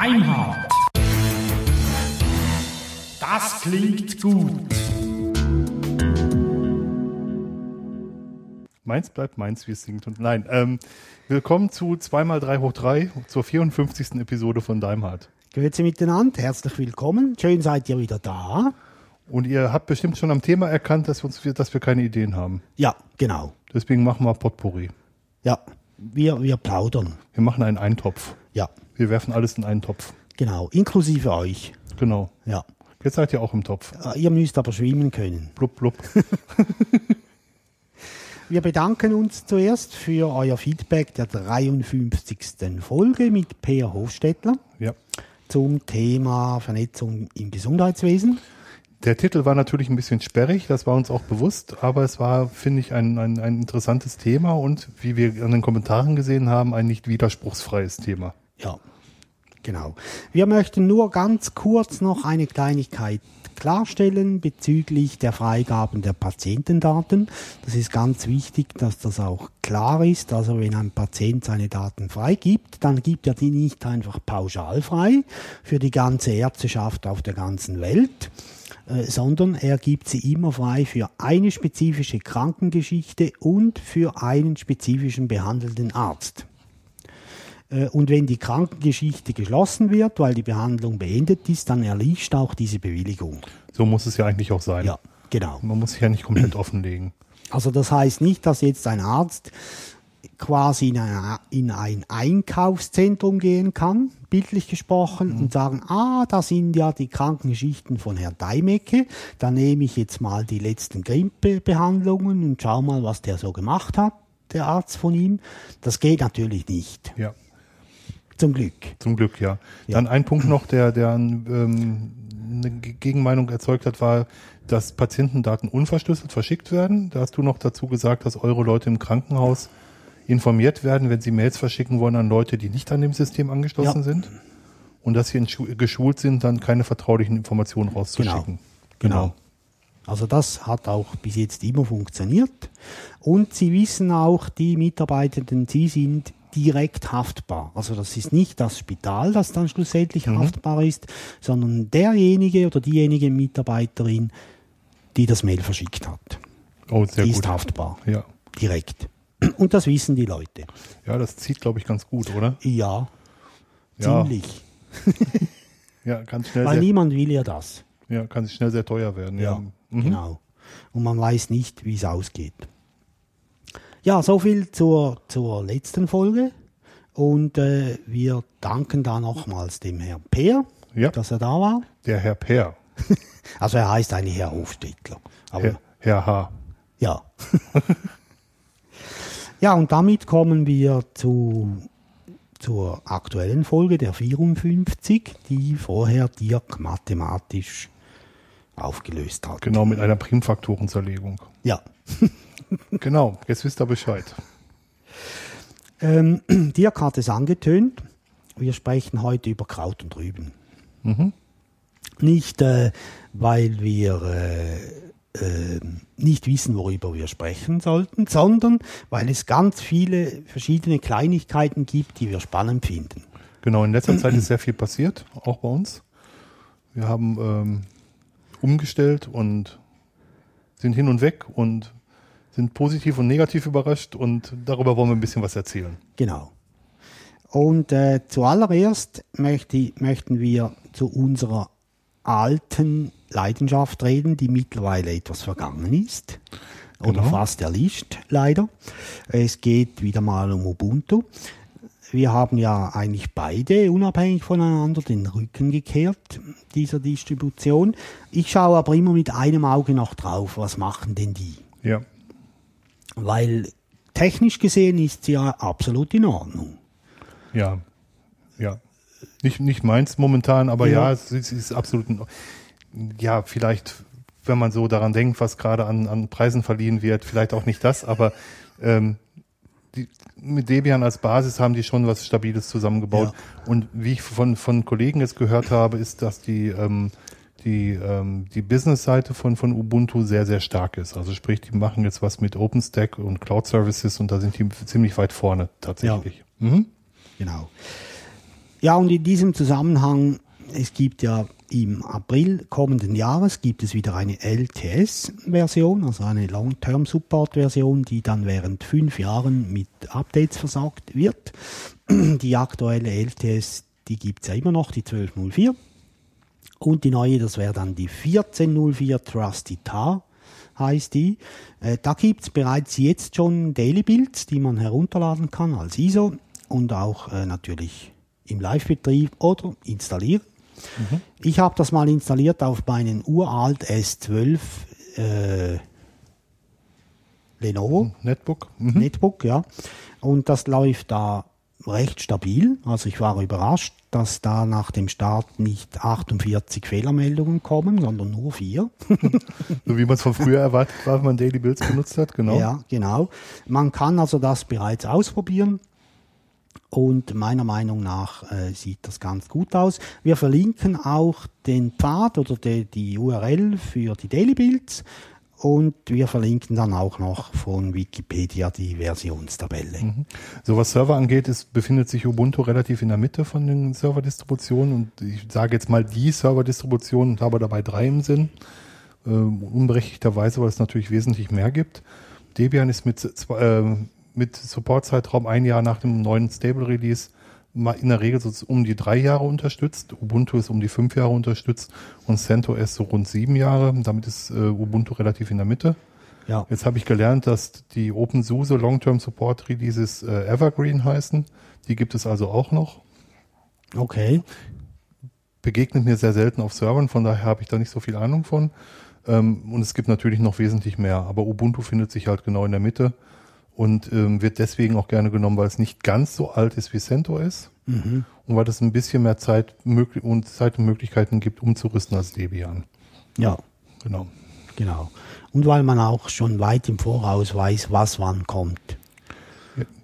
Beinhardt. Das klingt gut. Meins bleibt meins, wie es singt. Und nein, ähm, willkommen zu 2x3 hoch 3 zur 54. Episode von Daimhardt. Grüezi miteinander, herzlich willkommen. Schön seid ihr wieder da. Und ihr habt bestimmt schon am Thema erkannt, dass wir, uns, dass wir keine Ideen haben. Ja, genau. Deswegen machen wir Potpourri. Ja, wir, wir plaudern. Wir machen einen Eintopf. Ja, Wir werfen alles in einen Topf. genau. Inklusive euch. Genau. Ja. Jetzt seid ihr auch im Topf. Ihr müsst aber schwimmen können. Blub, blub. Wir bedanken uns zuerst für euer Feedback der 53. Folge mit Peer Hofstettler Ja. zum Thema Vernetzung im Gesundheitswesen. Der Titel war natürlich ein bisschen sperrig, das war uns auch bewusst, aber es war, finde ich, ein, ein, ein interessantes Thema und wie wir an den Kommentaren gesehen haben, ein nicht widerspruchsfreies Thema. Ja, genau. Wir möchten nur ganz kurz noch eine Kleinigkeit klarstellen bezüglich der Freigaben der Patientendaten. Das ist ganz wichtig, dass das auch klar ist. Also wenn ein Patient seine Daten freigibt, dann gibt er die nicht einfach pauschal frei für die ganze Ärzteschaft auf der ganzen Welt, äh, sondern er gibt sie immer frei für eine spezifische Krankengeschichte und für einen spezifischen behandelnden Arzt. Äh, Und wenn die Krankengeschichte geschlossen wird, weil die Behandlung beendet ist, dann erliegt auch diese Bewilligung. So muss es ja eigentlich auch sein. Ja, genau. Man muss sich ja nicht komplett offenlegen. Also das heißt nicht, dass jetzt ein Arzt quasi in, eine, in ein Einkaufszentrum gehen kann, bildlich gesprochen, und sagen, ah, da sind ja die Krankengeschichten von Herrn Deimecke, da nehme ich jetzt mal die letzten Grippe-Behandlungen und schau mal, was der so gemacht hat, der Arzt von ihm. Das geht natürlich nicht, Ja, zum Glück. zum Glück, ja. Ja. Dann ein Punkt noch, der, der ähm, eine Ge- Gegenmeinung erzeugt hat, war, dass Patientendaten unverschlüsselt verschickt werden. Da hast du noch dazu gesagt, dass eure Leute im Krankenhaus informiert werden, wenn sie Mails verschicken wollen an Leute, die nicht an dem System angeschlossen Ja. sind. Und dass sie geschult sind, dann keine vertraulichen Informationen rauszuschicken. Genau. Also das hat auch bis jetzt immer funktioniert. Und Sie wissen auch, die Mitarbeitenden, Sie sind direkt haftbar. Also das ist nicht das Spital, das dann schlussendlich Mhm. haftbar ist, sondern derjenige oder diejenige Mitarbeiterin, die das Mail verschickt hat. Oh, sehr die gut. ist haftbar. Ja. Direkt. Und das wissen die Leute. ja, das zieht, glaube ich, ganz gut, oder? Ja, Ja. ziemlich. Ja, kann schnell, Weil niemand will ja das. ja, kann sich schnell sehr teuer werden. Ja. Mhm. Genau. Und man weiß nicht, wie es ausgeht. Ja, so viel zur, zur letzten Folge. Und äh, wir danken da nochmals dem Herrn Peer, Ja. dass er da war. Der Herr Per. Also er heißt eigentlich Herr Hofstädtler. Herr, Herr H. ja. ja, und damit kommen wir zu, zur aktuellen Folge der 54, die vorher Dirk mathematisch aufgelöst hat. Genau, mit einer Primfaktorenzerlegung. Ja. Genau, jetzt wisst ihr Bescheid. Ähm, Dirk hat es angetönt. Wir sprechen heute über Kraut und Rüben. Nicht, äh, weil wir äh, äh, nicht wissen, worüber wir sprechen sollten, sondern weil es ganz viele verschiedene Kleinigkeiten gibt, die wir spannend finden. Genau, in letzter Zeit ist sehr viel passiert, auch bei uns. Wir haben ähm, umgestellt und sind hin und weg und sind positiv und negativ überrascht und darüber wollen wir ein bisschen was erzählen. Genau. Und äh, zuallererst möchte, möchten wir zu unserer alten Leidenschaft reden, die mittlerweile etwas vergangen ist. Oder Genau. fast erlischt, leider. Es geht wieder mal um Ubuntu. Wir haben ja eigentlich beide unabhängig voneinander den Rücken gekehrt, dieser Distribution. Ich schaue aber immer mit einem Auge noch drauf, was machen denn die? Ja, Weil technisch gesehen ist sie ja absolut in Ordnung. ja, ja. Nicht, nicht meins momentan, aber ja, Ja. es, ist- es ist absolut, in- ja, vielleicht, wenn man so daran denkt, was gerade an, an Preisen verliehen wird, vielleicht auch nicht das, aber ähm, die, mit Debian als Basis haben die schon was Stabiles zusammengebaut. Und wie ich von, von Kollegen jetzt gehört habe, ist, dass die, ähm, die, ähm, die Business-Seite von, von Ubuntu sehr, sehr stark ist. Also sprich, die machen jetzt was mit OpenStack und Cloud Services und da sind die ziemlich weit vorne tatsächlich. Mhm. Genau. Ja, und in diesem Zusammenhang, es gibt ja im April kommenden Jahres gibt es wieder eine LTS-Version, also eine Long-Term-Support-Version, die dann während fünf Jahren mit Updates versorgt wird. Die aktuelle LTS, die gibt es ja immer noch, die 1204. Und die neue, das wäre dann die 1404 Trusty Tar, heißt die. Äh, da gibt es bereits jetzt schon Daily Builds, die man herunterladen kann als ISO und auch äh, natürlich im Live-Betrieb oder installieren. Mhm. Ich habe das mal installiert auf meinen uralt S12 äh, Lenovo. Netbook. Mhm. Netbook, ja. Und das läuft da recht stabil. Also ich war überrascht, dass da nach dem Start nicht 48 Fehlermeldungen kommen, sondern nur vier. so wie man es von früher erwartet war, wenn man Daily Builds benutzt hat, genau. Ja, genau. Man kann also das bereits ausprobieren. Und meiner Meinung nach äh, sieht das ganz gut aus. Wir verlinken auch den Pfad oder die, die URL für die Daily Builds und wir verlinken dann auch noch von Wikipedia die Versionstabelle. Mhm. So was Server angeht, ist, befindet sich Ubuntu relativ in der Mitte von den Serverdistributionen und ich sage jetzt mal die Serverdistribution und habe dabei drei im Sinn. Äh, unberechtigterweise, weil es natürlich wesentlich mehr gibt. Debian ist mit, äh, mit Supportzeitraum ein Jahr nach dem neuen Stable Release in der Regel so um die drei Jahre unterstützt. Ubuntu ist um die fünf Jahre unterstützt und CentOS so rund sieben Jahre. Damit ist äh, Ubuntu relativ in der Mitte. Ja. Jetzt habe ich gelernt, dass die OpenSUSE Long-Term Support Releases äh, Evergreen heißen. Die gibt es also auch noch. Okay. Begegnet mir sehr selten auf Servern, von daher habe ich da nicht so viel Ahnung von. Ähm, und es gibt natürlich noch wesentlich mehr, aber Ubuntu findet sich halt genau in der Mitte und ähm, wird deswegen auch gerne genommen, weil es nicht ganz so alt ist wie CentOS mhm. und weil es ein bisschen mehr Zeit und Zeit und Möglichkeiten gibt, umzurüsten als Debian. Ja, genau. Genau. Und weil man auch schon weit im Voraus weiß, was wann kommt.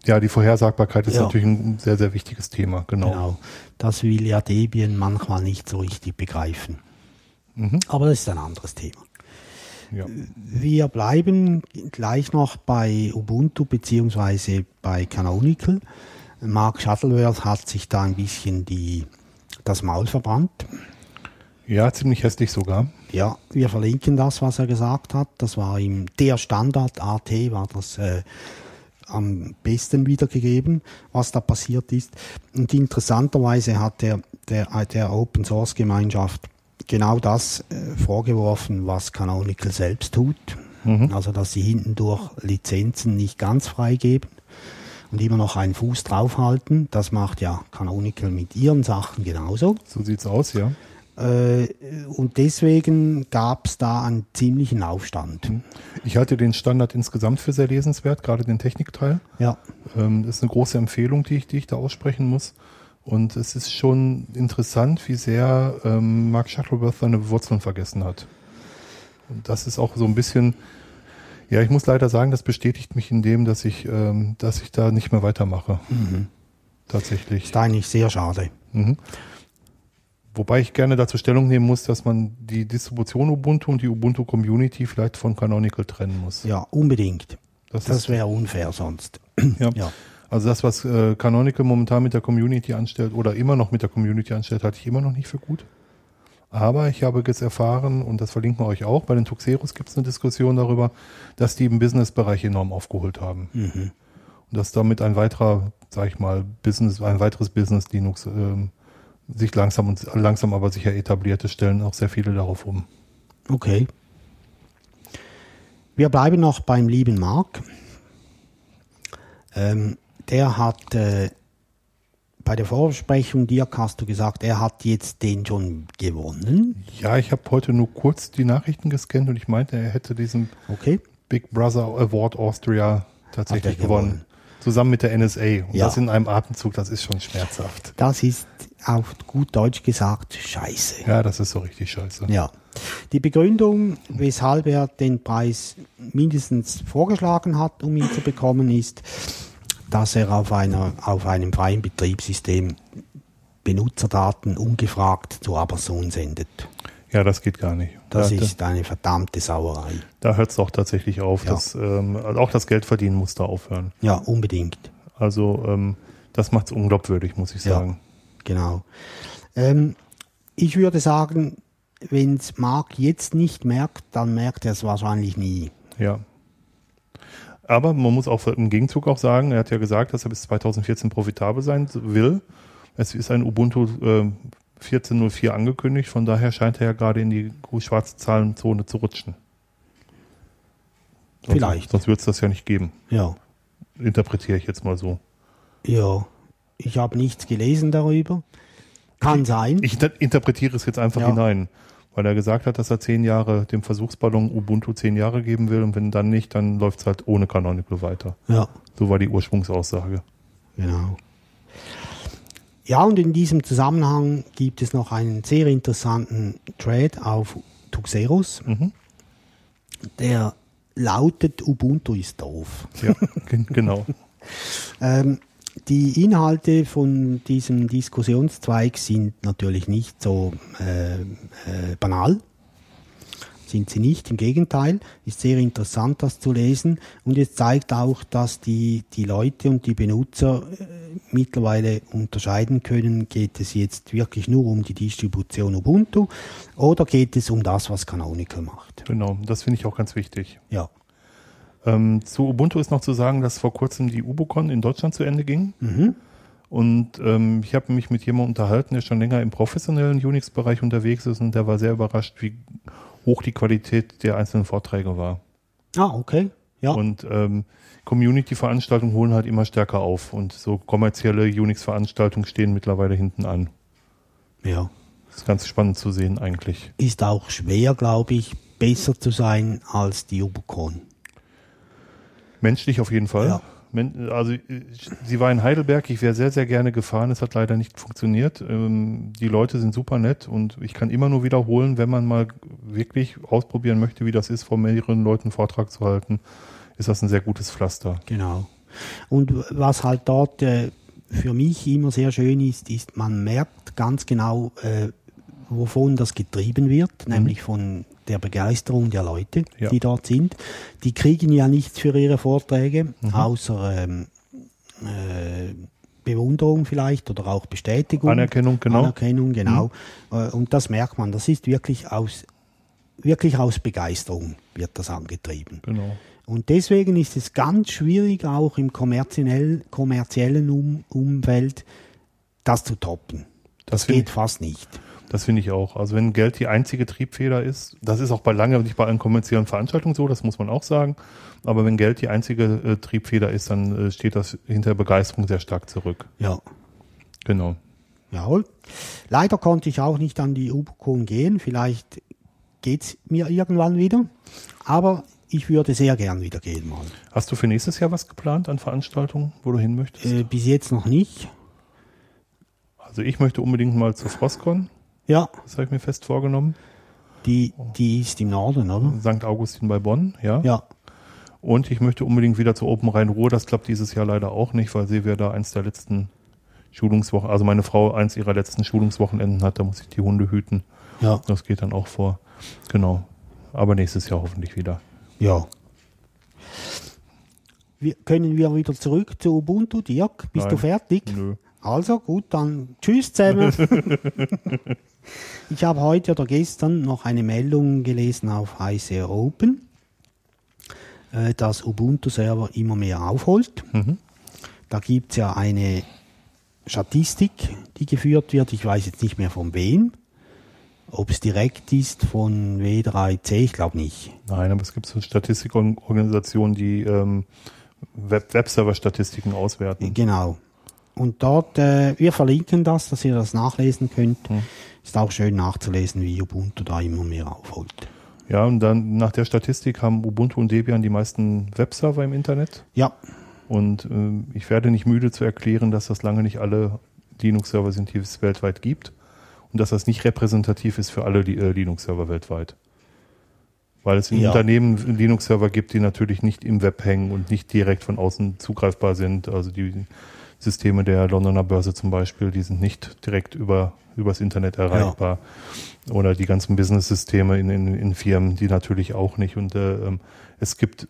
Ja, die Vorhersagbarkeit ist ja. natürlich ein sehr, sehr wichtiges Thema, genau. Genau. Das will ja Debian manchmal nicht so richtig begreifen. Mhm. Aber das ist ein anderes Thema. Ja. Wir bleiben gleich noch bei Ubuntu beziehungsweise bei Canonical. Mark Shuttleworth hat sich da ein bisschen die, das Maul verbrannt. Ja, ziemlich hässlich sogar. Ja, wir verlinken das, was er gesagt hat. Das war ihm der Standard AT, war das äh, am besten wiedergegeben, was da passiert ist. Und interessanterweise hat der, der, der Open Source Gemeinschaft genau das äh, vorgeworfen, was Canonical selbst tut. Mhm. Also, dass sie hinten durch Lizenzen nicht ganz freigeben und immer noch einen Fuß draufhalten. Das macht ja Canonical mit ihren Sachen genauso. So sieht's aus, ja. Äh, und deswegen gab es da einen ziemlichen Aufstand. Mhm. Ich halte den Standard insgesamt für sehr lesenswert, gerade den Technikteil. Ja. Ähm, das ist eine große Empfehlung, die ich, die ich da aussprechen muss. Und es ist schon interessant, wie sehr ähm, Mark Shuttleworth seine Wurzeln vergessen hat. Und das ist auch so ein bisschen, ja, ich muss leider sagen, das bestätigt mich in dem, dass ich, ähm, dass ich da nicht mehr weitermache. Mhm. Tatsächlich. Ist eigentlich sehr schade. Mhm. Wobei ich gerne dazu Stellung nehmen muss, dass man die Distribution Ubuntu und die Ubuntu Community vielleicht von Canonical trennen muss. Ja, unbedingt. Das, das wäre unfair sonst. Ja. ja. Also das, was äh, Canonical momentan mit der Community anstellt oder immer noch mit der Community anstellt, halte ich immer noch nicht für gut. Aber ich habe jetzt erfahren, und das verlinken wir euch auch, bei den Tuxeros gibt es eine Diskussion darüber, dass die im Business-Bereich enorm aufgeholt haben. Mhm. Und dass damit ein weiterer, sag ich mal, Business, ein weiteres Business Linux ähm, sich langsam und langsam aber sicher etablierte, stellen auch sehr viele darauf um. Okay. Wir bleiben noch beim lieben Mark. Ähm, der hat äh, bei der Vorbesprechung, Dirk, hast du gesagt, er hat jetzt den schon gewonnen. Ja, ich habe heute nur kurz die Nachrichten gescannt und ich meinte, er hätte diesen okay. Big Brother Award Austria tatsächlich gewonnen. gewonnen. Zusammen mit der NSA. Und ja. das in einem Atemzug, das ist schon schmerzhaft. Das ist auf gut Deutsch gesagt scheiße. Ja, das ist so richtig scheiße. Ja. Die Begründung, weshalb er den Preis mindestens vorgeschlagen hat, um ihn zu bekommen, ist, dass er auf, einer, auf einem freien Betriebssystem Benutzerdaten ungefragt zu Amazon sendet. Ja, das geht gar nicht. Das da, ist eine verdammte Sauerei. Da hört es doch tatsächlich auf. Ja. Dass, ähm, also auch das Geldverdienen muss da aufhören. Ja, unbedingt. Also ähm, das macht es unglaubwürdig, muss ich sagen. Genau. Ähm, ich würde sagen, wenn es Mark jetzt nicht merkt, dann merkt er es wahrscheinlich nie. Ja. Aber man muss auch im Gegenzug auch sagen, er hat ja gesagt, dass er bis 2014 profitabel sein will. Es ist ein Ubuntu äh, 14.04 angekündigt, von daher scheint er ja gerade in die schwarze Zahlenzone zu rutschen. Sonst, Vielleicht. Sonst wird es das ja nicht geben. Ja. Interpretiere ich jetzt mal so. Ja. Ich habe nichts gelesen darüber. Kann sein. Ich inter interpretiere es jetzt einfach Ja. hinein, weil er gesagt hat, dass er zehn Jahre dem Versuchsballon Ubuntu zehn Jahre geben will und wenn dann nicht, dann läuft es halt ohne Canonical weiter. ja. So war die Ursprungsaussage. Genau. Ja, und in diesem Zusammenhang gibt es noch einen sehr interessanten Thread auf Tuxeros, Mhm. der lautet Ubuntu ist doof. Ja, gen- genau. Ähm, die Inhalte von diesem Diskussionszweig sind natürlich nicht so äh, äh, banal. Sind sie nicht, im Gegenteil. Ist sehr interessant, das zu lesen. Und es zeigt auch, dass die, die Leute und die Benutzer äh, mittlerweile unterscheiden können, geht es jetzt wirklich nur um die Distribution Ubuntu oder geht es um das, was Canonical macht. Genau, das finde ich auch ganz wichtig. Ja. Ähm, zu Ubuntu ist noch zu sagen, dass vor kurzem die Ubucon in Deutschland zu Ende ging. Mhm. Und ähm, ich habe mich mit jemandem unterhalten, der schon länger im professionellen Unix-Bereich unterwegs ist und der war sehr überrascht, wie hoch die Qualität der einzelnen Vorträge war. Ah, okay. Ja. Und ähm, Community-Veranstaltungen holen halt immer stärker auf und so kommerzielle Unix-Veranstaltungen stehen mittlerweile hinten an. ja. Das ist ganz spannend zu sehen eigentlich. ist auch schwer, glaube ich, besser zu sein als die Ubucon. Menschlich auf jeden Fall. Ja. Also äh, sie war in Heidelberg, ich wäre sehr, sehr gerne gefahren, es hat leider nicht funktioniert. Ähm, die Leute sind super nett und ich kann immer nur wiederholen, wenn man mal wirklich ausprobieren möchte, wie das ist, vor mehreren Leuten einen Vortrag zu halten, ist das ein sehr gutes Pflaster. Genau. Und was halt dort äh, für mich immer sehr schön ist, ist, man merkt ganz genau, äh, wovon das getrieben wird, nämlich von der Begeisterung der Leute, Ja. die dort sind. Die kriegen ja nichts für ihre Vorträge, außer ähm, äh, Bewunderung vielleicht oder auch Bestätigung. Anerkennung, genau. Anerkennung, genau. Äh, Und das merkt man. Das ist wirklich aus, wirklich aus Begeisterung wird das angetrieben. Genau. Und deswegen ist es ganz schwierig, auch im kommerziell, kommerziellen um Umfeld das zu toppen. Das Das geht fast nicht. Das finde ich auch. Also wenn Geld die einzige Triebfeder ist, das ist auch bei lange nicht bei allen kommerziellen Veranstaltungen so, das muss man auch sagen. Aber wenn Geld die einzige äh, Triebfeder ist, dann äh, steht das hinter Begeisterung sehr stark zurück. Ja. Genau. Jawohl. Leider konnte ich auch nicht an die Ubucon gehen. Vielleicht geht's mir irgendwann wieder. Aber ich würde sehr gern wieder gehen mal. Hast du für nächstes Jahr was geplant an Veranstaltungen, wo du hin möchtest? Äh, bis jetzt noch nicht. Also ich möchte unbedingt mal zur Frostcon, Ja, das habe ich mir fest vorgenommen. die, die ist im Norden, oder? St. Augustin bei Bonn, ja. Ja. Und ich möchte unbedingt wieder zur Open Rhein-Ruhr. Das klappt dieses Jahr leider auch nicht, weil Silvia da eins der letzten Schulungswochen, also meine Frau eins ihrer letzten Schulungswochenenden hat, da muss ich die Hunde hüten. Ja. Das geht dann auch vor. Genau. Aber nächstes Jahr hoffentlich wieder. Ja. Wir, können wir wieder zurück zu Ubuntu? Dirk, bist Nein. du fertig? Nö. Also gut, dann tschüss zusammen. ich habe heute oder gestern noch eine Meldung gelesen auf ICR Open, äh, dass Ubuntu-Server immer mehr aufholt. Mhm. Da gibt es ja eine Statistik, die geführt wird. Ich weiß jetzt nicht mehr von wem. Ob es direkt ist von W3C, ich glaube nicht. Nein, aber es gibt so Statistikorganisationen, die ähm, Web Webserver-Statistiken auswerten. Genau. Und dort, äh, wir verlinken das, dass ihr das nachlesen könnt. Mhm. Ist auch schön nachzulesen, wie Ubuntu da immer mehr aufholt. Ja, und dann nach der Statistik haben Ubuntu und Debian die meisten Webserver im Internet. Ja, Und ähm, ich werde nicht müde zu erklären, dass das lange nicht alle Linux-Server sind, die es weltweit gibt. Und dass das nicht repräsentativ ist für alle äh, Linux-Server weltweit. Weil es in Ja. Unternehmen Linux-Server gibt, die natürlich nicht im Web hängen und nicht direkt von außen zugreifbar sind. Also die Systeme der Londoner Börse zum Beispiel, die sind nicht direkt über übers Internet erreichbar. Oder die ganzen Business-Systeme in, in, in Firmen, die natürlich auch nicht. Und äh, ähm, es gibt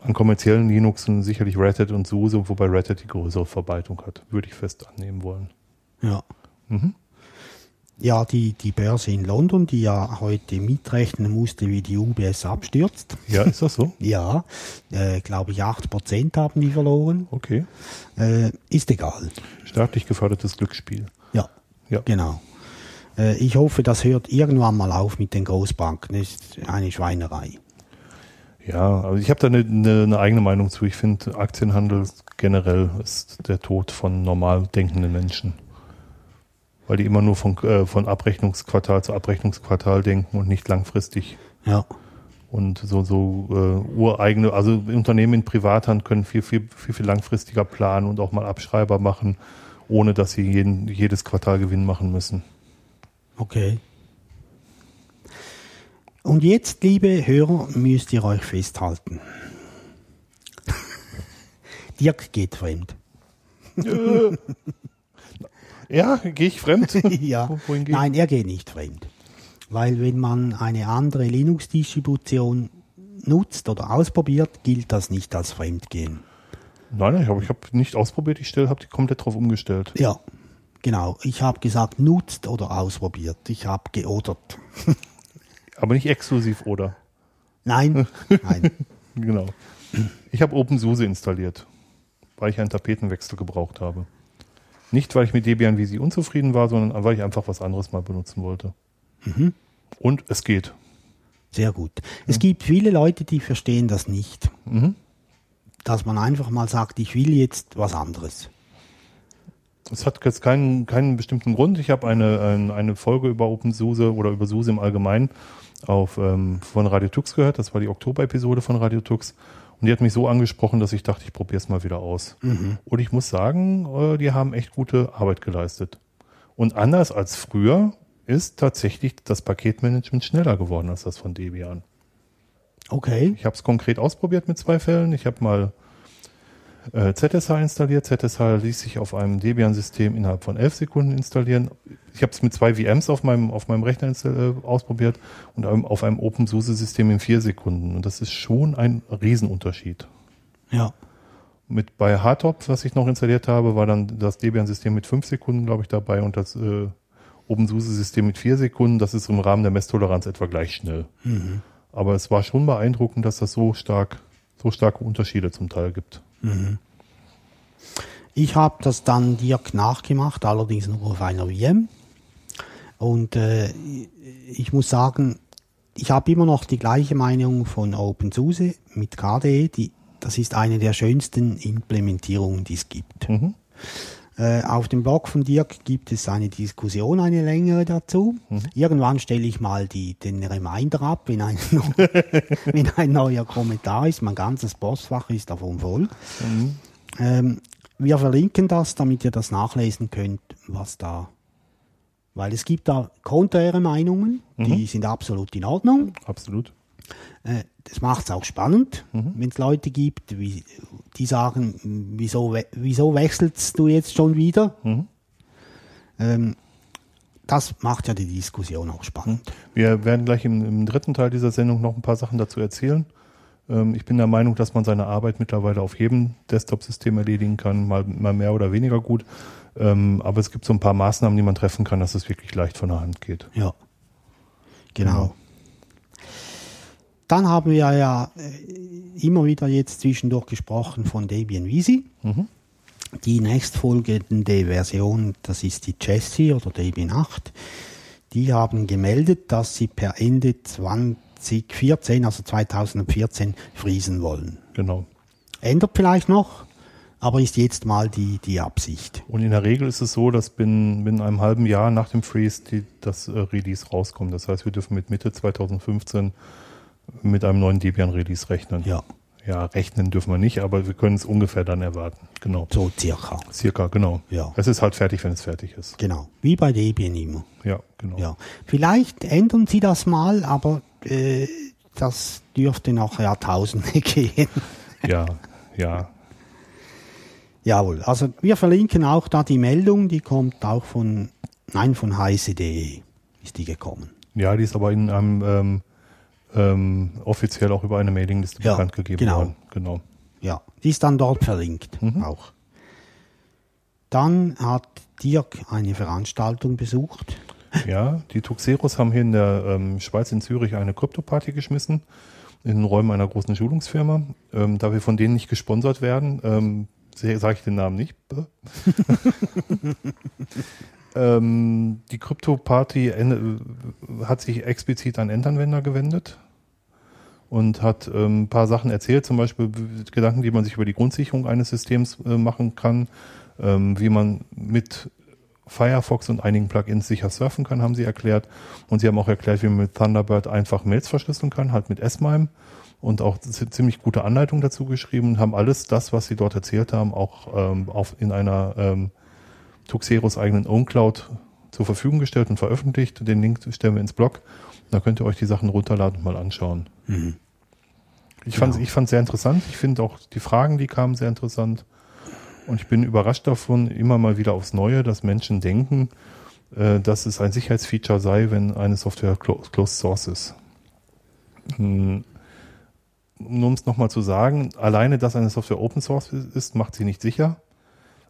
an kommerziellen Linuxen sicherlich Red Hat und SUSE, wobei Red Hat die größere Verbreitung hat, würde ich fest annehmen wollen. ja. Ja, die, die Börse in London, die ja heute mitrechnen musste, wie die UBS abstürzt. Ja, ist das so? Ja, äh, glaube ich, 8% haben die verloren. Okay. Äh, ist egal. Staatlich gefördertes Glücksspiel. Ja, Ja. genau. Äh, ich hoffe, das hört irgendwann mal auf mit den Großbanken. Das ist eine Schweinerei. Ja, also ich habe da eine, eine, eine eigene Meinung zu. Ich finde, Aktienhandel generell ist der Tod von normal denkenden Menschen. Weil die immer nur von, äh, von Abrechnungsquartal zu Abrechnungsquartal denken und nicht langfristig. Ja, Und so, so äh, ureigene, also Unternehmen in Privathand können viel, viel, viel, viel langfristiger planen und auch mal Abschreiber machen, ohne dass sie jeden, jedes Quartal Gewinn machen müssen. okay. Und jetzt, liebe Hörer, müsst ihr euch festhalten. Dirk geht fremd. Ja, gehe ich fremd? ja. Nein, er geht nicht fremd. Weil wenn man eine andere Linux-Distribution nutzt oder ausprobiert, gilt das nicht als Fremdgehen. Nein, nein, ich habe ich hab nicht ausprobiert, ich habe die komplett drauf umgestellt. Ja, genau. Ich habe gesagt, nutzt oder ausprobiert. Ich habe geodert. Aber nicht exklusiv, oder? Nein, nein. Genau. Ich habe OpenSUSE installiert, weil ich einen Tapetenwechsel gebraucht habe. Nicht, weil ich mit Debian Visi unzufrieden war, sondern weil ich einfach was anderes mal benutzen wollte. Und es geht. Sehr gut. Es gibt viele Leute, die verstehen das nicht. Dass man einfach mal sagt, ich will jetzt was anderes. Es hat jetzt keinen, keinen bestimmten Grund. Ich habe eine, ein, eine Folge über OpenSUSE oder über SUSE im Allgemeinen auf, ähm, von Radio Tux gehört. Das war die Oktober-Episode von Radio Tux. Und die hat mich so angesprochen, dass ich dachte, ich probiere es mal wieder aus. Und ich muss sagen, äh, die haben echt gute Arbeit geleistet. Und anders als früher ist tatsächlich das Paketmanagement schneller geworden als das von Debian. Okay. Ich habe es konkret ausprobiert mit zwei Fällen. Ich habe mal äh, ZSH installiert. ZSH ließ sich auf einem Debian-System innerhalb von elf Sekunden installieren. Ich habe es mit zwei VMs auf meinem, auf meinem Rechner äh, ausprobiert und auf einem OpenSUSE-System in vier Sekunden. Und das ist schon ein Riesenunterschied. Ja. Mit bei Hardtop, was ich noch installiert habe, war dann das Debian-System mit fünf Sekunden, glaube ich, dabei und das äh, OpenSUSE-System mit vier Sekunden. Das ist im Rahmen der Messtoleranz etwa gleich schnell. Aber es war schon beeindruckend, dass das so stark, so starke Unterschiede zum Teil gibt. Ich habe das dann Dirk nachgemacht, allerdings nur auf einer VM. Und äh, ich muss sagen, ich habe immer noch die gleiche Meinung von OpenSUSE mit KDE. Die, das ist eine der schönsten Implementierungen, die es gibt. Äh, auf dem Blog von Dirk gibt es eine Diskussion, eine längere dazu. Irgendwann stelle ich mal die, den Reminder ab, wenn ein, wenn ein neuer Kommentar ist. Mein ganzes Postfach ist davon voll. Ähm, wir verlinken das, damit ihr das nachlesen könnt, was da. Weil es gibt da konträre Meinungen, die sind absolut in Ordnung. Absolut. Äh, das macht es auch spannend, wenn es Leute gibt, wie, die sagen, wieso, we- wieso wechselst du jetzt schon wieder? Ähm, das macht ja die Diskussion auch spannend. Wir werden gleich im, im dritten Teil dieser Sendung noch ein paar Sachen dazu erzählen. Ähm, ich bin der Meinung, dass man seine Arbeit mittlerweile auf jedem Desktop-System erledigen kann, mal, mal mehr oder weniger gut. Ähm, aber es gibt so ein paar Maßnahmen, die man treffen kann, dass es wirklich leicht von der Hand geht. Ja, genau. Dann haben wir ja äh, immer wieder jetzt zwischendurch gesprochen von Debian Visi. Die nächstfolgende Version, das ist die Jessie oder Debian 8. Die haben gemeldet, dass sie per Ende 2014, also 2014, friesen wollen. Genau. Ändert vielleicht noch, aber ist jetzt mal die, die Absicht. Und in der Regel ist es so, dass binnen, binnen einem halben Jahr nach dem Freeze die, das äh, Release rauskommt. Das heißt, wir dürfen mit Mitte 2015 mit einem neuen Debian-Release rechnen. Ja, Ja, rechnen dürfen wir nicht, aber wir können es ungefähr dann erwarten. Genau. so circa. Circa, genau. Ja. Es ist halt fertig, wenn es fertig ist. Genau, wie bei Debian immer. Ja, genau. Ja, vielleicht ändern sie das mal, aber äh, das dürfte noch Jahrtausende gehen. Ja, ja. Jawohl, also wir verlinken auch da die Meldung, die kommt auch von, nein, von heise.de ist die gekommen. Ja, die ist aber in einem ähm, ähm, offiziell auch über eine Mailingliste Ja, bekannt gegeben genau. worden. Genau. Ja, die ist dann dort verlinkt auch. Dann hat Dirk eine Veranstaltung besucht. Ja, die Tuxeros haben hier in der ähm, Schweiz in Zürich eine Krypto-Party geschmissen, in den Räumen einer großen Schulungsfirma. Ähm, da wir von denen nicht gesponsert werden, ähm, sage ich den Namen nicht. ähm, die Krypto-Party äh, hat sich explizit an Endanwender gewendet und hat ähm, ein paar Sachen erzählt, zum Beispiel Gedanken, die man sich über die Grundsicherung eines Systems äh, machen kann, ähm, wie man mit Firefox und einigen Plugins sicher surfen kann, haben sie erklärt. Und sie haben auch erklärt, wie man mit Thunderbird einfach Mails verschlüsseln kann, halt mit S-MIME und auch ziemlich gute Anleitung dazu geschrieben und haben alles das, was sie dort erzählt haben, auch ähm, auf, in einer ähm, Tuxeros eigenen OwnCloud zur Verfügung gestellt und veröffentlicht. Den Link stellen wir ins Blog. Da könnt ihr euch die Sachen runterladen und mal anschauen. Mhm. Ich fand es ich fand's sehr interessant. Ich finde auch die Fragen, die kamen, sehr interessant. Und ich bin überrascht davon, immer mal wieder aufs Neue, dass Menschen denken, äh, dass es ein Sicherheitsfeature sei, wenn eine Software closed source ist. Hm, um es nochmal zu sagen, alleine, dass eine Software Open Source ist, macht sie nicht sicher.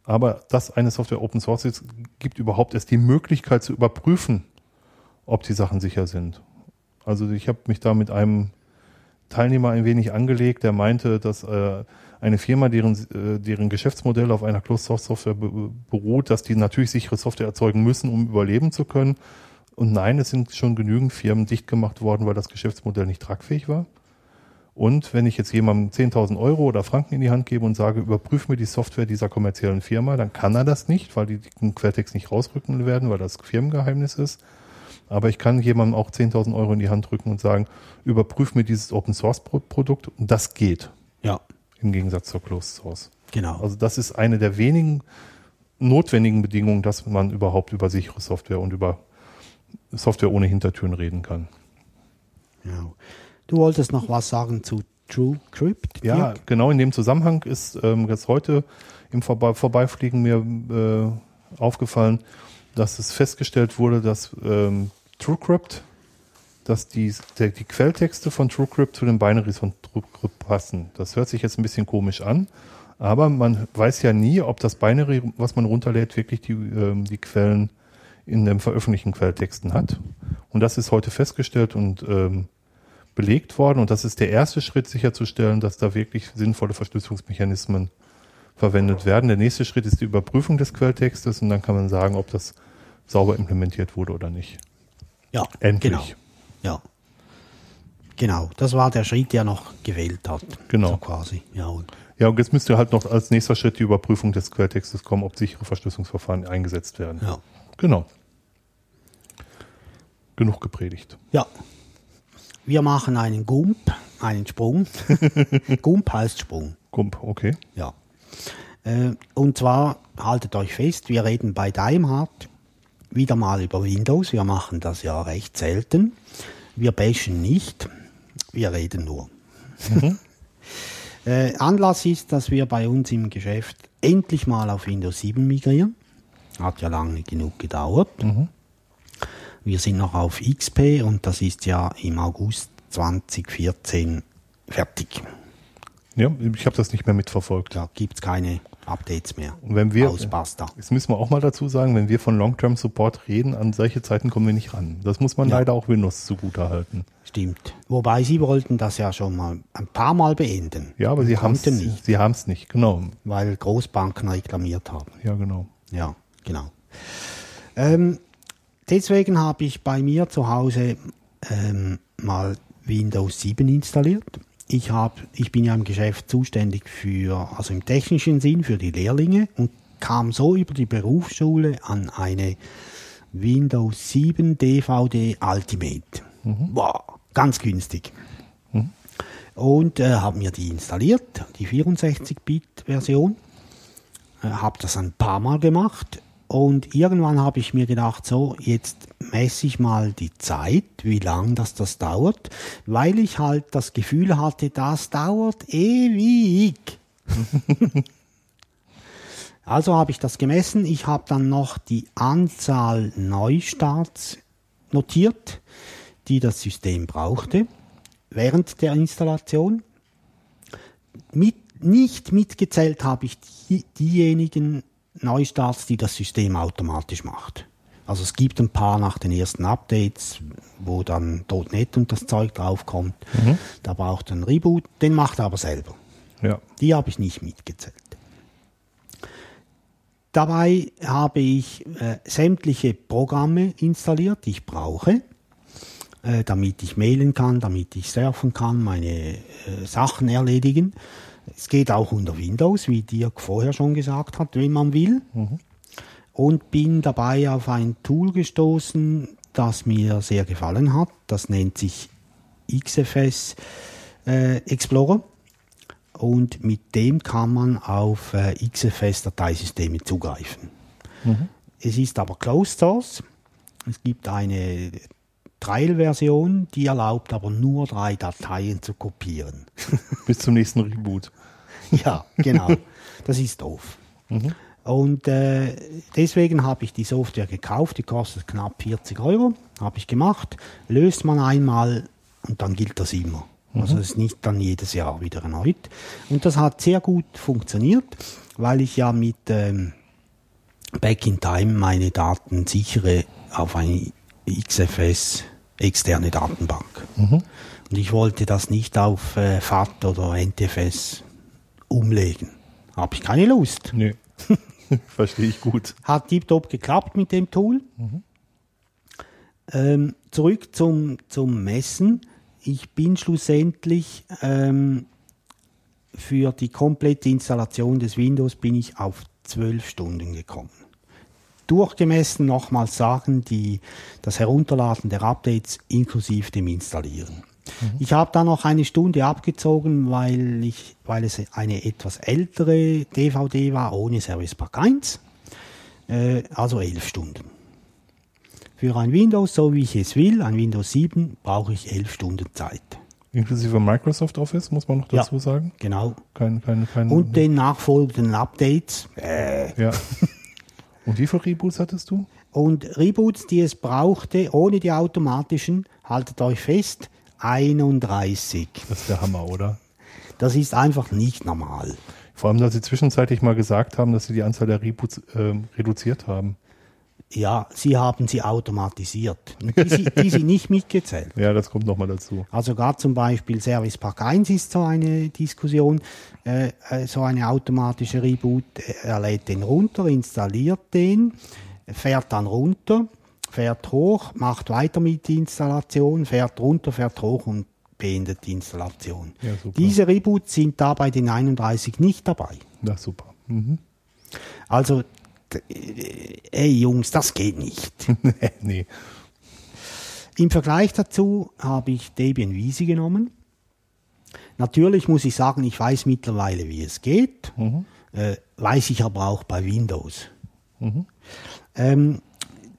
Aber dass eine Software Open Source ist, gibt überhaupt erst die Möglichkeit zu überprüfen, ob die Sachen sicher sind. Also ich habe mich da mit einem Teilnehmer ein wenig angelegt, der meinte, dass äh, eine Firma, deren, äh, deren Geschäftsmodell auf einer Closed Source Software beruht, dass die natürlich sichere Software erzeugen müssen, um überleben zu können. Und nein, es sind schon genügend Firmen dicht gemacht worden, weil das Geschäftsmodell nicht tragfähig war. Und wenn ich jetzt jemandem 10.000 Euro oder Franken in die Hand gebe und sage, überprüf mir die Software dieser kommerziellen Firma, dann kann er das nicht, weil die den Quelltext nicht rausrücken werden, weil das Firmengeheimnis ist. Aber ich kann jemandem auch 10.000 Euro in die Hand drücken und sagen, überprüf mir dieses Open Source Produkt und das geht. Ja. Im Gegensatz zur Closed Source. Genau. Also das ist eine der wenigen notwendigen Bedingungen, dass man überhaupt über sichere Software und über Software ohne Hintertüren reden kann. Genau. Du wolltest noch was sagen zu TrueCrypt? Ja, genau in dem Zusammenhang ist ähm, jetzt heute im Vorbe Vorbeifliegen mir äh, aufgefallen, dass es festgestellt wurde, dass ähm, TrueCrypt, dass die, der, die Quelltexte von TrueCrypt zu den Binaries von TrueCrypt passen. Das hört sich jetzt ein bisschen komisch an, aber man weiß ja nie, ob das Binary, was man runterlädt, wirklich die, ähm, die Quellen in den veröffentlichten Quelltexten hat. Und das ist heute festgestellt und ähm, belegt worden und das ist der erste Schritt, sicherzustellen, dass da wirklich sinnvolle Verschlüsselungsmechanismen verwendet werden. Der nächste Schritt ist die Überprüfung des Quelltextes und dann kann man sagen, ob das sauber implementiert wurde oder nicht. Ja, endlich. Genau. Ja. Genau, das war der Schritt, der noch gewählt hat. Genau. So quasi. Ja, und ja, und jetzt müsste halt noch als nächster Schritt die Überprüfung des Quelltextes kommen, ob sichere Verschlüsselungsverfahren eingesetzt werden. Ja. Genau. Genug gepredigt. Ja, wir machen einen Gump, einen Sprung. Gump heißt Sprung. Gump, okay. Ja. Äh, und zwar, haltet euch fest, wir reden bei Daimhardt wieder mal über Windows. Wir machen das ja recht selten. Wir bashen nicht, wir reden nur. Mhm. äh, Anlass ist, dass wir bei uns im Geschäft endlich mal auf Windows 7 migrieren. Hat ja lange genug gedauert. Mhm. Wir sind noch auf XP und das ist ja im August 2014 fertig. Ja, ich habe das nicht mehr mitverfolgt. Da gibt es keine Updates mehr. Und wenn wir, aus Basta. Das müssen wir auch mal dazu sagen, wenn wir von Long-Term Support reden, an solche Zeiten kommen wir nicht ran. Das muss man ja. leider auch Windows zugute halten. Stimmt. Wobei sie wollten das ja schon mal ein paar Mal beenden. Ja, aber sie haben es nicht. Sie haben es nicht, genau. Weil Großbanken reklamiert haben. Ja, genau. Ja, genau. Ähm, Deswegen habe ich bei mir zu Hause ähm, mal Windows 7 installiert. Ich, hab, ich bin ja im Geschäft zuständig für, also im technischen Sinn für die Lehrlinge und kam so über die Berufsschule an eine Windows 7 DVD Ultimate. Mhm. Wow, ganz günstig. Mhm. Und äh, habe mir die installiert, die 64-Bit-Version. Äh, habe das ein paar Mal gemacht und irgendwann habe ich mir gedacht, so, jetzt messe ich mal die Zeit, wie lang das das dauert, weil ich halt das Gefühl hatte, das dauert ewig. also habe ich das gemessen. Ich habe dann noch die Anzahl Neustarts notiert, die das System brauchte während der Installation. Mit, nicht mitgezählt habe ich die, diejenigen Neustarts, die das System automatisch macht. Also es gibt ein paar nach den ersten Updates, wo dann .NET und das Zeug draufkommt. Da braucht einen Reboot, den macht er aber selber. Ja. Die habe ich nicht mitgezählt. Dabei habe ich äh, sämtliche Programme installiert, die ich brauche, äh, damit ich mailen kann, damit ich surfen kann, meine äh, Sachen erledigen. Es geht auch unter Windows, wie Dirk vorher schon gesagt hat, wenn man will. Und bin dabei auf ein Tool gestoßen, das mir sehr gefallen hat. Das nennt sich XFS äh, Explorer und mit dem kann man auf äh, XFS-Dateisysteme zugreifen. Es ist aber Closed Source. Es gibt eine Trial-Version, die erlaubt aber nur drei Dateien zu kopieren. Bis zum nächsten Reboot. ja, genau. Das ist doof. Und äh, deswegen habe ich die Software gekauft, die kostet knapp 40 Euro, habe ich gemacht, löst man einmal und dann gilt das immer. Also es ist nicht dann jedes Jahr wieder erneut. Und das hat sehr gut funktioniert, weil ich ja mit ähm, Back in Time meine Daten sichere auf eine XFS externe Datenbank. Und ich wollte das nicht auf äh, FAT oder NTFS umlegen. Habe ich keine Lust. Nee. Verstehe ich gut. Hat tiptop geklappt mit dem Tool. Ähm, zurück zum, zum Messen. Ich bin schlussendlich ähm, für die komplette Installation des Windows bin ich auf zwölf Stunden gekommen. Durchgemessen nochmals sagen, die, das Herunterladen der Updates inklusive dem Installieren. Ich habe da noch eine Stunde abgezogen, weil, ich, weil es eine etwas ältere DVD war, ohne Service Pack 1. Äh, also elf Stunden. Für ein Windows, so wie ich es will, ein Windows 7, brauche ich elf Stunden Zeit. Inklusive Microsoft Office, muss man noch dazu Ja. sagen. Genau. Kein, kein, kein, Und den nachfolgenden Updates. Äh, ja. Und wie viele Reboots hattest du? Und Reboots, die es brauchte, ohne die automatischen, haltet euch fest, 31. Das ist der Hammer, oder? Das ist einfach nicht normal. Vor allem, dass sie zwischenzeitlich mal gesagt haben, dass sie die Anzahl der Reboots ähm, reduziert haben. Ja, sie haben sie automatisiert. Die, die sind nicht mitgezählt. Ja, das kommt nochmal dazu. Also gerade zum Beispiel Service Pack 1 ist so eine Diskussion, äh, äh, so eine automatische Reboot. Äh, Er lädt den runter, installiert den, fährt dann runter, fährt hoch, macht weiter mit der Installation, fährt runter, fährt hoch und beendet die Installation. Ja. Diese Reboots sind da bei den 31 nicht dabei. Ja, super. Mhm. Also, ey Jungs, das geht nicht. nee. Im Vergleich dazu habe ich Debian Wiese genommen. Natürlich muss ich sagen, ich weiß mittlerweile, wie es geht. Äh, weiß ich aber auch bei Windows. Ähm,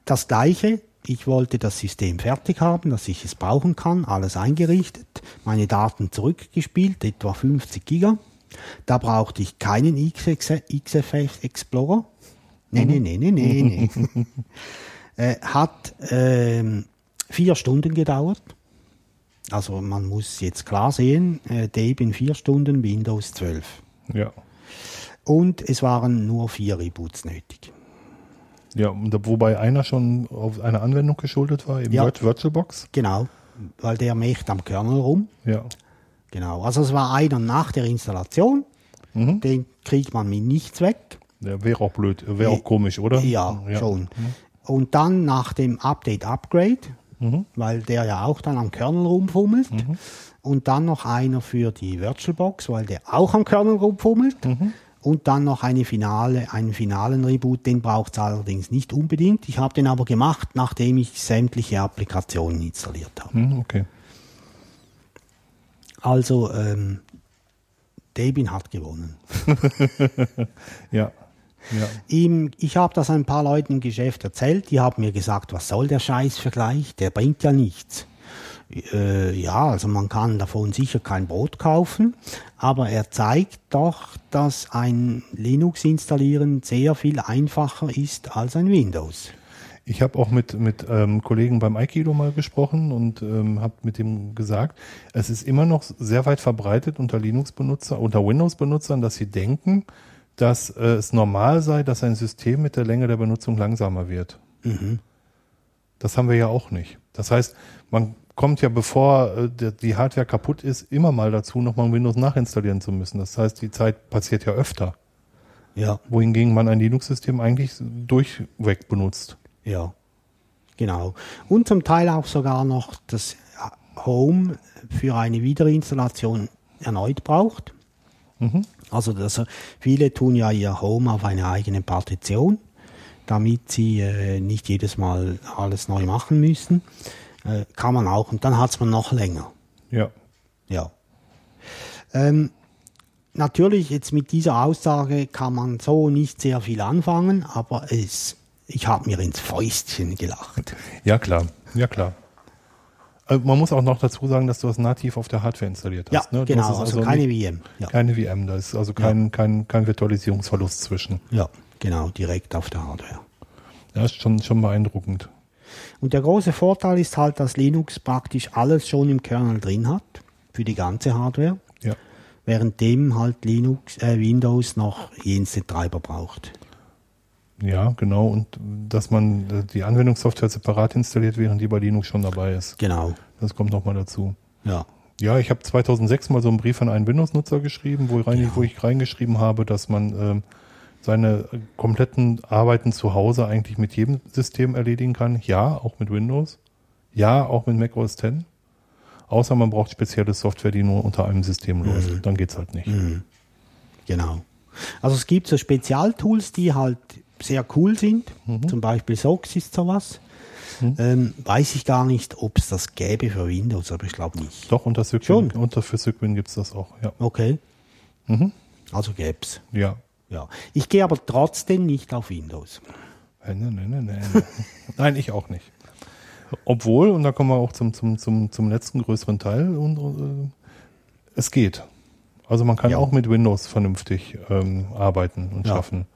das gleiche, ich wollte das System fertig haben, dass ich es brauchen kann, alles eingerichtet, meine Daten zurückgespielt, etwa 50 Giga. Da brauchte ich keinen XFS Explorer. Nee, nee, nee, nee, nee, nee. äh, hat ähm, vier Stunden gedauert. Also man muss jetzt klar sehen, äh, Debian vier Stunden, Windows 12. Ja. Und es waren nur vier Reboots nötig. Ja, wobei einer schon auf eine Anwendung geschuldet war, im Ja. Virt- VirtualBox. Genau, weil der mächt am Kernel rum. Ja. Genau, also es war einer nach der Installation. Den kriegt man mit nichts weg. Der wäre auch blöd, wäre auch komisch, oder? Ja, schon. Und dann nach dem Update-Upgrade, weil der ja auch dann am Kernel rumfummelt. Und dann noch einer für die VirtualBox, weil der auch am Kernel rumfummelt. Und dann noch eine finale, einen finalen Reboot, den braucht es allerdings nicht unbedingt. Ich habe den aber gemacht, nachdem ich sämtliche Applikationen installiert habe. Hm, okay. Also ähm, Debian hat gewonnen. Ja. Ja. Ihm, ich habe das ein paar Leuten im Geschäft erzählt, die haben mir gesagt, was soll der Scheißvergleich, der bringt ja nichts. Äh, ja, also man kann davon sicher kein Brot kaufen, aber er zeigt doch, dass ein Linux installieren sehr viel einfacher ist als ein Windows. Ich habe auch mit, mit ähm, Kollegen beim Aikido mal gesprochen und ähm, habe mit dem gesagt, es ist immer noch sehr weit verbreitet unter Linux-Benutzer, unter Windows-Benutzern, dass sie denken, dass äh, es normal sei, dass ein System mit der Länge der Benutzung langsamer wird. Das haben wir ja auch nicht. Das heißt, man kommt ja, bevor äh, die Hardware kaputt ist, immer mal dazu, nochmal ein Windows nachinstallieren zu müssen. Das heißt, die Zeit passiert ja öfter. Ja, Wohingegen man ein Linux-System eigentlich durchweg benutzt. ja. Genau. Und zum Teil auch sogar noch das Home für eine Wiederinstallation erneut braucht. Also das, viele tun ja ihr Home auf eine eigene Partition, damit sie äh, nicht jedes Mal alles neu machen müssen. Äh, kann man auch. Und dann hat es man noch länger. Ja. Ja. Ähm, natürlich, jetzt mit dieser Aussage kann man so nicht sehr viel anfangen, aber es, ich habe mir ins Fäustchen gelacht. Ja, klar. Ja, klar. Äh, Man muss auch noch dazu sagen, dass du das nativ auf der Hardware installiert Ja, hast. ne? Du genau, es also, keine nicht- VM. Ja. Keine VM, da ist also kein, kein, kein Virtualisierungsverlust zwischen. ja, genau, direkt auf der Hardware. Das ist schon, schon beeindruckend. Und der große Vorteil ist halt, dass Linux praktisch alles schon im Kernel drin hat, für die ganze Hardware, Ja. währenddem halt Linux, äh, Windows noch jenste Treiber braucht. Ja, genau. Und dass man äh, die Anwendungssoftware separat installiert, während die bei Linux schon dabei ist. Genau, Das kommt nochmal dazu. ja. Ja, ich habe 2006 mal so einen Brief an einen Windows-Nutzer geschrieben, wo, rein, Ja. wo ich reingeschrieben habe, dass man ähm, seine äh, kompletten Arbeiten zu Hause eigentlich mit jedem System erledigen kann. Ja, auch mit Windows. Ja, auch mit Mac OS X. Außer man braucht spezielle Software, die nur unter einem System läuft. Dann geht's halt nicht. Genau. Also es gibt so Spezialtools, die halt sehr cool sind. Mhm. Zum Beispiel Sox ist sowas. Ähm, weiß ich gar nicht, ob es das gäbe für Windows, aber ich glaube nicht. Doch, unter Schon. unter für Cygwin gibt's das auch. Ja. Okay. Mhm. Also gäb's. Ja. Ja. Ich gehe aber trotzdem nicht auf Windows. Äh, ne, ne, ne, ne. Nein, ich auch nicht. Obwohl, und da kommen wir auch zum, zum, zum, zum letzten größeren Teil, und, und, äh, es geht. Also man kann Ja. auch mit Windows vernünftig ähm, arbeiten und Ja. schaffen.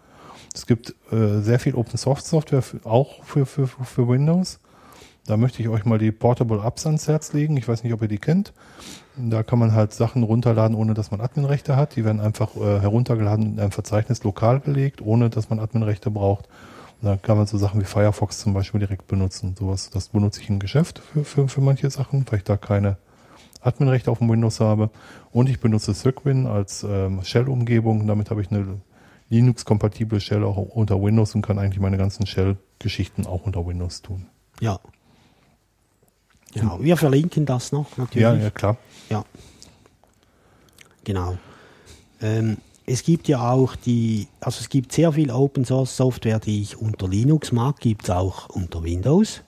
Es gibt äh, sehr viel Open Source Software für, auch für, für, für Windows. Da möchte ich euch mal die Portable Apps ans Herz legen. Ich weiß nicht, ob ihr die kennt. Da kann man halt Sachen runterladen, ohne dass man Adminrechte hat. Die werden einfach äh, heruntergeladen in einem Verzeichnis lokal gelegt, ohne dass man Adminrechte braucht. Und da kann man so Sachen wie Firefox zum Beispiel direkt benutzen. Sowas, das benutze ich im Geschäft für, für, für manche Sachen, weil ich da keine Adminrechte auf dem Windows habe. Und ich benutze Cygwin als ähm, Shell-Umgebung. Damit habe ich eine Linux-kompatible Shell auch unter Windows und kann eigentlich meine ganzen Shell-Geschichten auch unter Windows tun. Ja. Genau. Wir verlinken das noch natürlich. Ja, ja, klar. Ja. Genau. Ähm, es gibt ja auch die, also es gibt sehr viel Open Source Software, die ich unter Linux mag, gibt es auch unter Windows.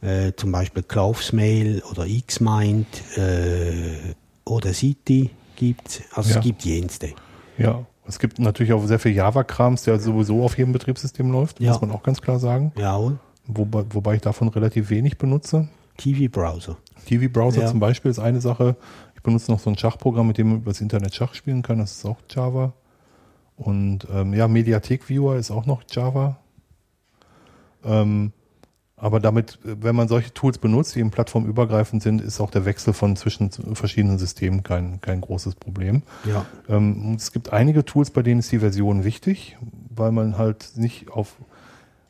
Äh, zum Beispiel Clothesmail oder Xmind äh, oder City gibt Also Ja. es gibt jenste. Ja, es gibt natürlich auch sehr viel Java-Krams, der sowieso auf jedem Betriebssystem läuft, Ja. muss man auch ganz klar sagen. Jawohl. Wobei, wobei ich davon relativ wenig benutze. TV-Browser. TV-Browser Ja. zum Beispiel ist eine Sache. Ich benutze noch so ein Schachprogramm, mit dem man übers Internet Schach spielen kann. Das ist auch Java. Und ähm, ja, Mediathek-Viewer ist auch noch Java. Ähm, aber damit, wenn man solche Tools benutzt, die eben plattformübergreifend sind, ist auch der Wechsel von zwischen verschiedenen Systemen kein, kein großes Problem. Ja. Ähm, es gibt einige Tools, bei denen ist die Version wichtig, weil man halt nicht auf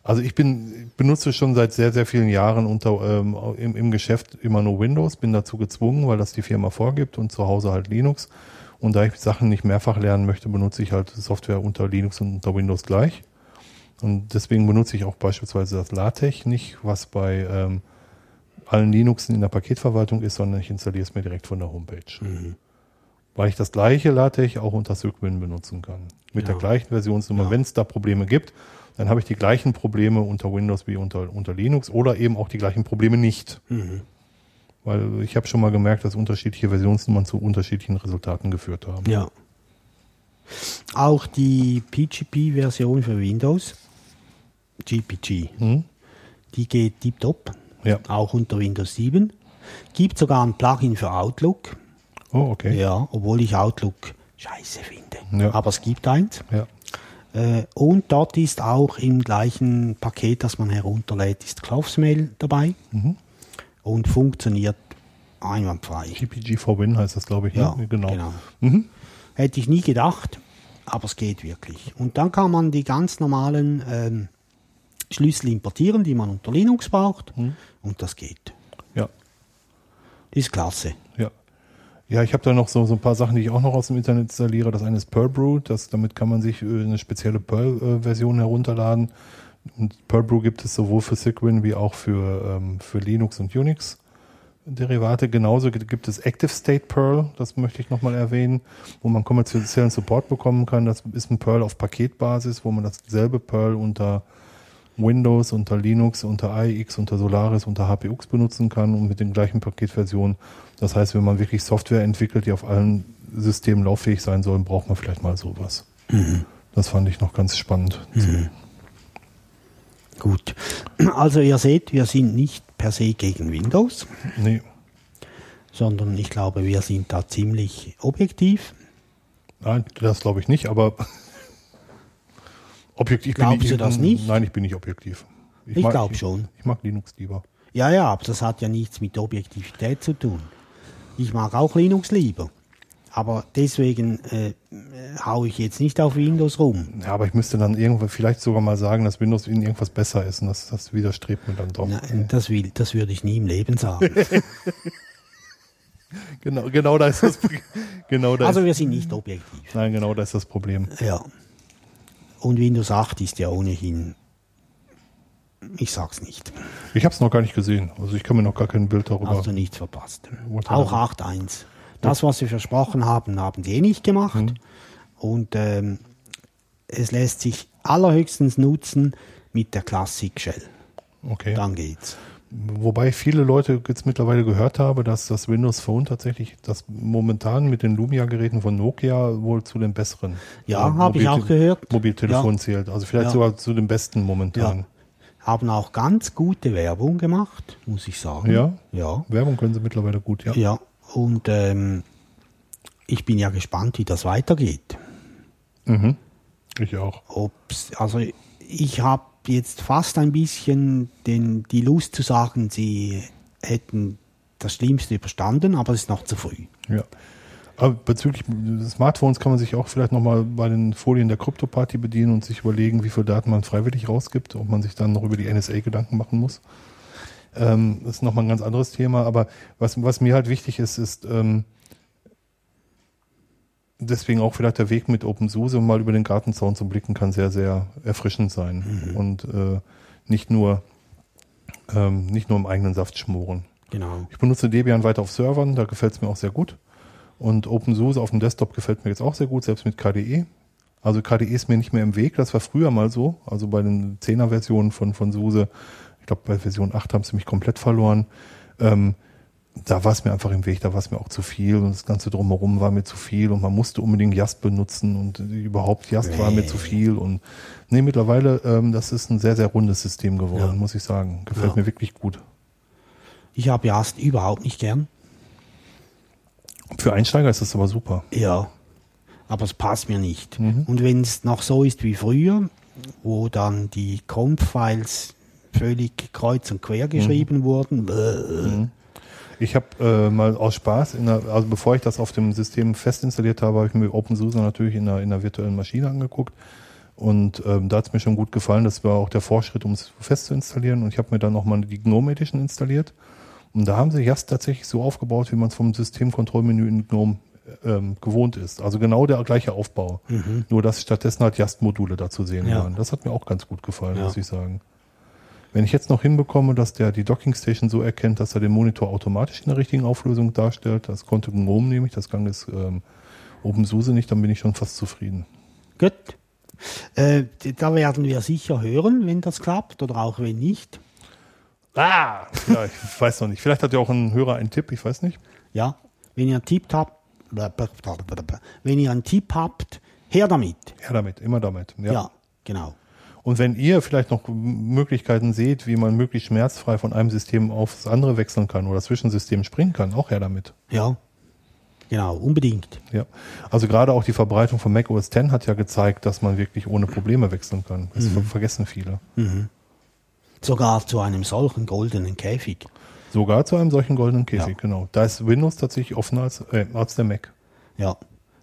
also ich bin benutze schon seit sehr, sehr vielen Jahren unter, ähm, im, im Geschäft immer nur Windows, bin dazu gezwungen, weil das die Firma vorgibt und zu Hause halt Linux. Und da ich Sachen nicht mehrfach lernen möchte, benutze ich halt Software unter Linux und unter Windows gleich. Und deswegen benutze ich auch beispielsweise das LaTeX nicht, was bei ähm, allen Linuxen in der Paketverwaltung ist, sondern ich installiere es mir direkt von der Homepage. Weil ich das gleiche LaTeX auch unter Cygwin benutzen kann. Mit der Ja. gleichen Versionsnummer. Ja. Wenn es da Probleme gibt, dann habe ich die gleichen Probleme unter Windows wie unter, unter Linux oder eben auch die gleichen Probleme nicht. Mhm. Weil ich habe schon mal gemerkt, dass unterschiedliche Versionsnummern zu unterschiedlichen Resultaten geführt haben. Ja. Auch die PGP-Version für Windows, GPG, Hm? die geht tiptop, Ja. auch unter Windows 7. Gibt sogar ein Plugin für Outlook, Oh, okay. ja, obwohl ich Outlook scheiße finde. Ja. Aber es gibt eins. Ja. Äh, und dort ist auch im gleichen Paket, das man herunterlädt, ist Clothesmail dabei Mhm. und funktioniert einwandfrei. GPG for Win heißt das, glaube ich. Ja, ne? genau. genau. Mhm. Hätte ich nie gedacht. aber es geht wirklich. Und dann kann man die ganz normalen ähm, Schlüssel importieren, die man unter Linux braucht. Und das geht. Ja, ist klasse. ja. Ja, ich habe da noch so, so ein paar Sachen, die ich auch noch aus dem Internet installiere. Das eine ist Perl Brew, das, damit kann man sich äh, eine spezielle Perl-Version herunterladen. Und Perl Brew gibt es sowohl für Cygwin wie auch für, ähm, für Linux und Unix. Derivate. Genauso gibt gibt es Active State Perl, das möchte ich nochmal erwähnen, wo man kommerziellen Support bekommen kann. Das ist ein Perl auf Paketbasis, wo man dasselbe Perl unter Windows, unter Linux, unter AIX, unter Solaris, unter HPX benutzen kann und mit den gleichen Paketversionen. Das heißt, wenn man wirklich Software entwickelt, die auf allen Systemen lauffähig sein sollen, braucht man vielleicht mal sowas. Das fand ich noch ganz spannend. Gut. Also ihr seht, wir sind nicht per se gegen Windows, Nee, sondern ich glaube, wir sind da ziemlich objektiv. nein, das glaube ich nicht, aber objektiv Glaubst bin ich, du das nicht? Nein, ich bin nicht objektiv. Ich mag- glaub schon. Ich mag Linux lieber. Ja, ja, aber das hat ja nichts mit Objektivität zu tun. Ich mag auch Linux lieber. Aber deswegen äh, haue ich jetzt nicht auf Windows rum. Ja, aber ich müsste dann irgendwann vielleicht sogar mal sagen, dass Windows in irgendwas besser ist und das, das widerstrebt mir dann doch. Na, das, will, das würde ich nie im Leben sagen. Genau, genau da ist das genau da Also wir sind nicht objektiv. Nein, genau da ist das Problem. Ja. Und Windows 8 ist ja ohnehin. Ich sag's nicht. Ich habe es noch gar nicht gesehen. Also ich kann mir noch gar kein Bild darüber. Hast du nichts verpasst. Auch happened? 8.1. Das, was sie versprochen haben, haben sie eh nicht gemacht. Mhm. Und ähm, es lässt sich allerhöchstens nutzen mit der Classic Shell. okay. Dann geht's. Wobei viele Leute jetzt mittlerweile gehört habe, dass das Windows Phone tatsächlich das momentan mit den Lumia-Geräten von Nokia wohl zu den besseren. Ja, äh, habe ich auch gehört. Mobiltelefon Ja. zählt. Also vielleicht Ja. sogar zu den besten momentan. Ja. Haben auch ganz gute Werbung gemacht, muss ich sagen. Ja? Ja. Werbung können sie mittlerweile gut, ja. Ja. Und ähm, ich bin ja gespannt, wie das weitergeht. Mhm. Ich auch. Ob's, also ich habe jetzt fast ein bisschen den, die Lust zu sagen, sie hätten das Schlimmste überstanden, aber es ist noch zu früh. Ja. Aber bezüglich Smartphones kann man sich auch vielleicht nochmal bei den Folien der Krypto-Party bedienen und sich überlegen, wie viel Daten man freiwillig rausgibt, ob man sich dann noch über die NSA Gedanken machen muss. Ähm, das ist nochmal ein ganz anderes Thema, aber was, was mir halt wichtig ist, ist ähm, deswegen auch vielleicht der Weg mit OpenSUSE mal über den Gartenzaun zu blicken, kann sehr, sehr erfrischend sein und äh, nicht nur ähm, nicht nur im eigenen Saft schmoren. Genau. Ich benutze Debian weiter auf Servern, da gefällt es mir auch sehr gut. Und OpenSUSE auf dem Desktop gefällt mir jetzt auch sehr gut, selbst mit KDE. Also KDE ist mir nicht mehr im Weg, das war früher mal so. Also bei den 10er-Versionen von, von SUSE, ich glaube bei Version 8 haben sie mich komplett verloren. Ähm, da war es mir einfach im Weg, da war es mir auch zu viel und das Ganze drumherum war mir zu viel und man musste unbedingt Yast benutzen und überhaupt Yast war mir zu viel und nee, mittlerweile, ähm, das ist ein sehr, sehr rundes System geworden, Ja. muss ich sagen. Gefällt Ja. mir wirklich gut. Ich habe Jast überhaupt nicht gern. Für Einsteiger ist das aber super. Ja. Aber es passt mir nicht. Mhm. Und wenn es noch so ist wie früher, wo dann die Conf-Files völlig kreuz und quer geschrieben wurden, bäh. Ich habe äh, mal aus Spaß, in der, also bevor ich das auf dem System fest installiert habe, habe ich mir OpenSUSE natürlich in einer, in einer virtuellen Maschine angeguckt. Und ähm, da hat es mir schon gut gefallen. Das war auch der Vorschritt, um es fest zu installieren. Und ich habe mir dann nochmal die GNOME Edition installiert. Und da haben sie Yast tatsächlich so aufgebaut, wie man es vom Systemkontrollmenü in GNOME ähm, gewohnt ist. Also genau der gleiche Aufbau. Nur dass stattdessen halt Yast-Module da zu sehen Ja. waren. Das hat mir auch ganz gut gefallen, Ja. muss ich sagen. Wenn ich jetzt noch hinbekomme, dass der die Docking Station so erkennt, dass er den Monitor automatisch in der richtigen Auflösung darstellt, das konnte GNOME nämlich, das kann es ähm, OpenSUSE nicht, dann bin ich schon fast zufrieden. Gut. Äh, da werden wir sicher hören, wenn das klappt oder auch wenn nicht. Ah! Ja, ich weiß noch nicht. Vielleicht hat ja auch ein Hörer einen Tipp, ich weiß nicht. Ja, wenn ihr einen Tipp habt, wenn ihr einen Tipp habt, her damit. Ja, damit, immer damit. Ja. Ja, genau. Und wenn ihr vielleicht noch Möglichkeiten seht, wie man möglichst schmerzfrei von einem System aufs andere wechseln kann oder zwischen Systemen springen kann, auch her damit. Ja, genau, unbedingt. Ja, also gerade auch die Verbreitung von Mac OS X hat ja gezeigt, dass man wirklich ohne Probleme wechseln kann. Das ver vergessen viele. Sogar zu einem solchen goldenen Käfig. Sogar zu einem solchen goldenen Käfig, Ja. genau. Da ist Windows tatsächlich offener als, äh, als der Mac. Ja.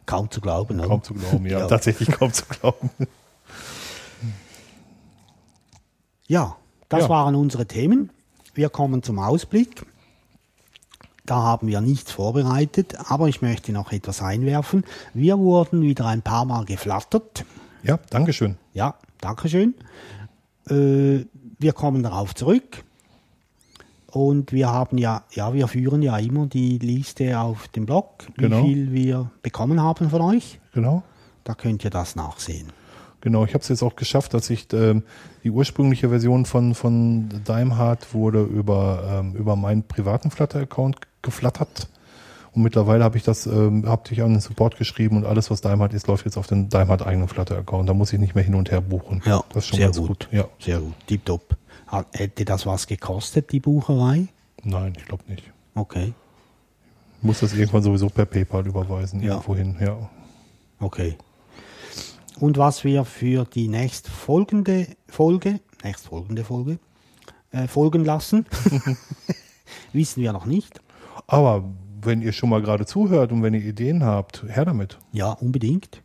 Kaum zu glauben. oder? Kaum zu glauben, ja. Ja. Tatsächlich kaum zu glauben. Ja, das Ja. waren unsere Themen. Wir kommen zum Ausblick. Da haben wir nichts vorbereitet, aber ich möchte noch etwas einwerfen. Wir wurden wieder ein paar Mal geflattert. Ja, Dankeschön. Ja, Dankeschön. Äh, wir kommen darauf zurück. Und wir haben ja, ja, wir führen ja immer die Liste auf dem Blog, wie Genau. viel wir bekommen haben von euch. Genau. Da könnt ihr das nachsehen. Genau, ich habe es jetzt auch geschafft, dass ich ähm, die ursprüngliche Version von, von Daimhardt wurde über, ähm, über meinen privaten Flutter-Account geflattert. Und mittlerweile habe ich das, ähm, habe ich an den Support geschrieben und alles, was Daimhardt ist, läuft jetzt auf den Daimhardt eigenen Flutter-Account. Da muss ich nicht mehr hin und her buchen. das ist schon sehr ganz gut. gut. Ja. Sehr gut, tipptopp. Hätte das was gekostet, die Bucherei? Nein, ich glaube nicht. Okay, Ich muss das irgendwann sowieso per PayPal überweisen, Ja. irgendwo hin. Ja. okay. Und was wir für die nächst folgende Folge, nächst folgende Folge, äh, folgen lassen, wissen wir noch nicht. Aber wenn ihr schon mal gerade zuhört und wenn ihr Ideen habt, her damit. Ja, unbedingt.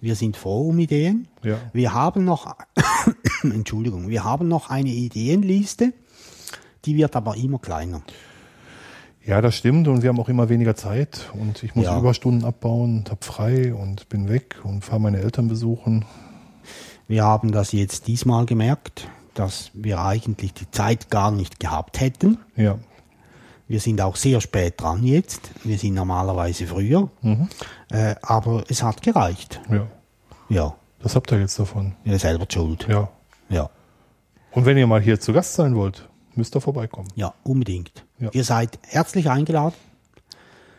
Wir sind froh um Ideen. Ja. Wir haben noch, Entschuldigung, wir haben noch eine Ideenliste, die wird aber immer kleiner. Ja, das stimmt und wir haben auch immer weniger Zeit und ich muss Ja. Überstunden abbauen und hab frei und bin weg und fahre meine Eltern besuchen. Wir haben das jetzt diesmal gemerkt, dass wir eigentlich die Zeit gar nicht gehabt hätten. Ja, Wir sind auch sehr spät dran jetzt. Wir sind normalerweise früher. Äh, aber es hat gereicht. ja. Ja, Das habt ihr jetzt davon. ihr selber schuld. Ja. Ja, Und wenn ihr mal hier zu Gast sein wollt, müsst ihr vorbeikommen. ja unbedingt. Ja. Ihr seid herzlich eingeladen.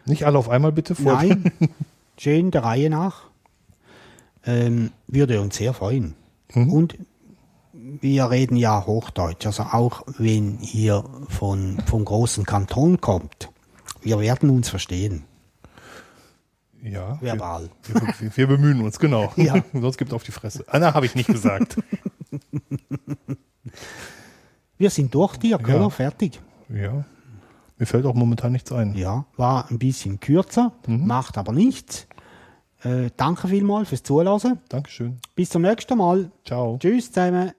Nicht alle auf einmal bitte vor. Nein, schön der Reihe nach. Ähm, würde uns sehr freuen. Und wir reden ja Hochdeutsch, also auch wenn ihr von, vom großen Kanton kommt, wir werden uns verstehen, Ja. Wir, verbal. wir, wir bemühen uns, genau. Ja. Sonst gibt auf die Fresse. Anna habe ich nicht gesagt. Wir sind durch, Dirk, Ja. oder? Fertig. ja. Mir fällt auch momentan nichts ein. Ja, war ein bisschen kürzer, macht aber nichts. Äh, danke vielmals fürs Zuhören. Dankeschön. Bis zum nächsten Mal. Ciao. Tschüss zusammen.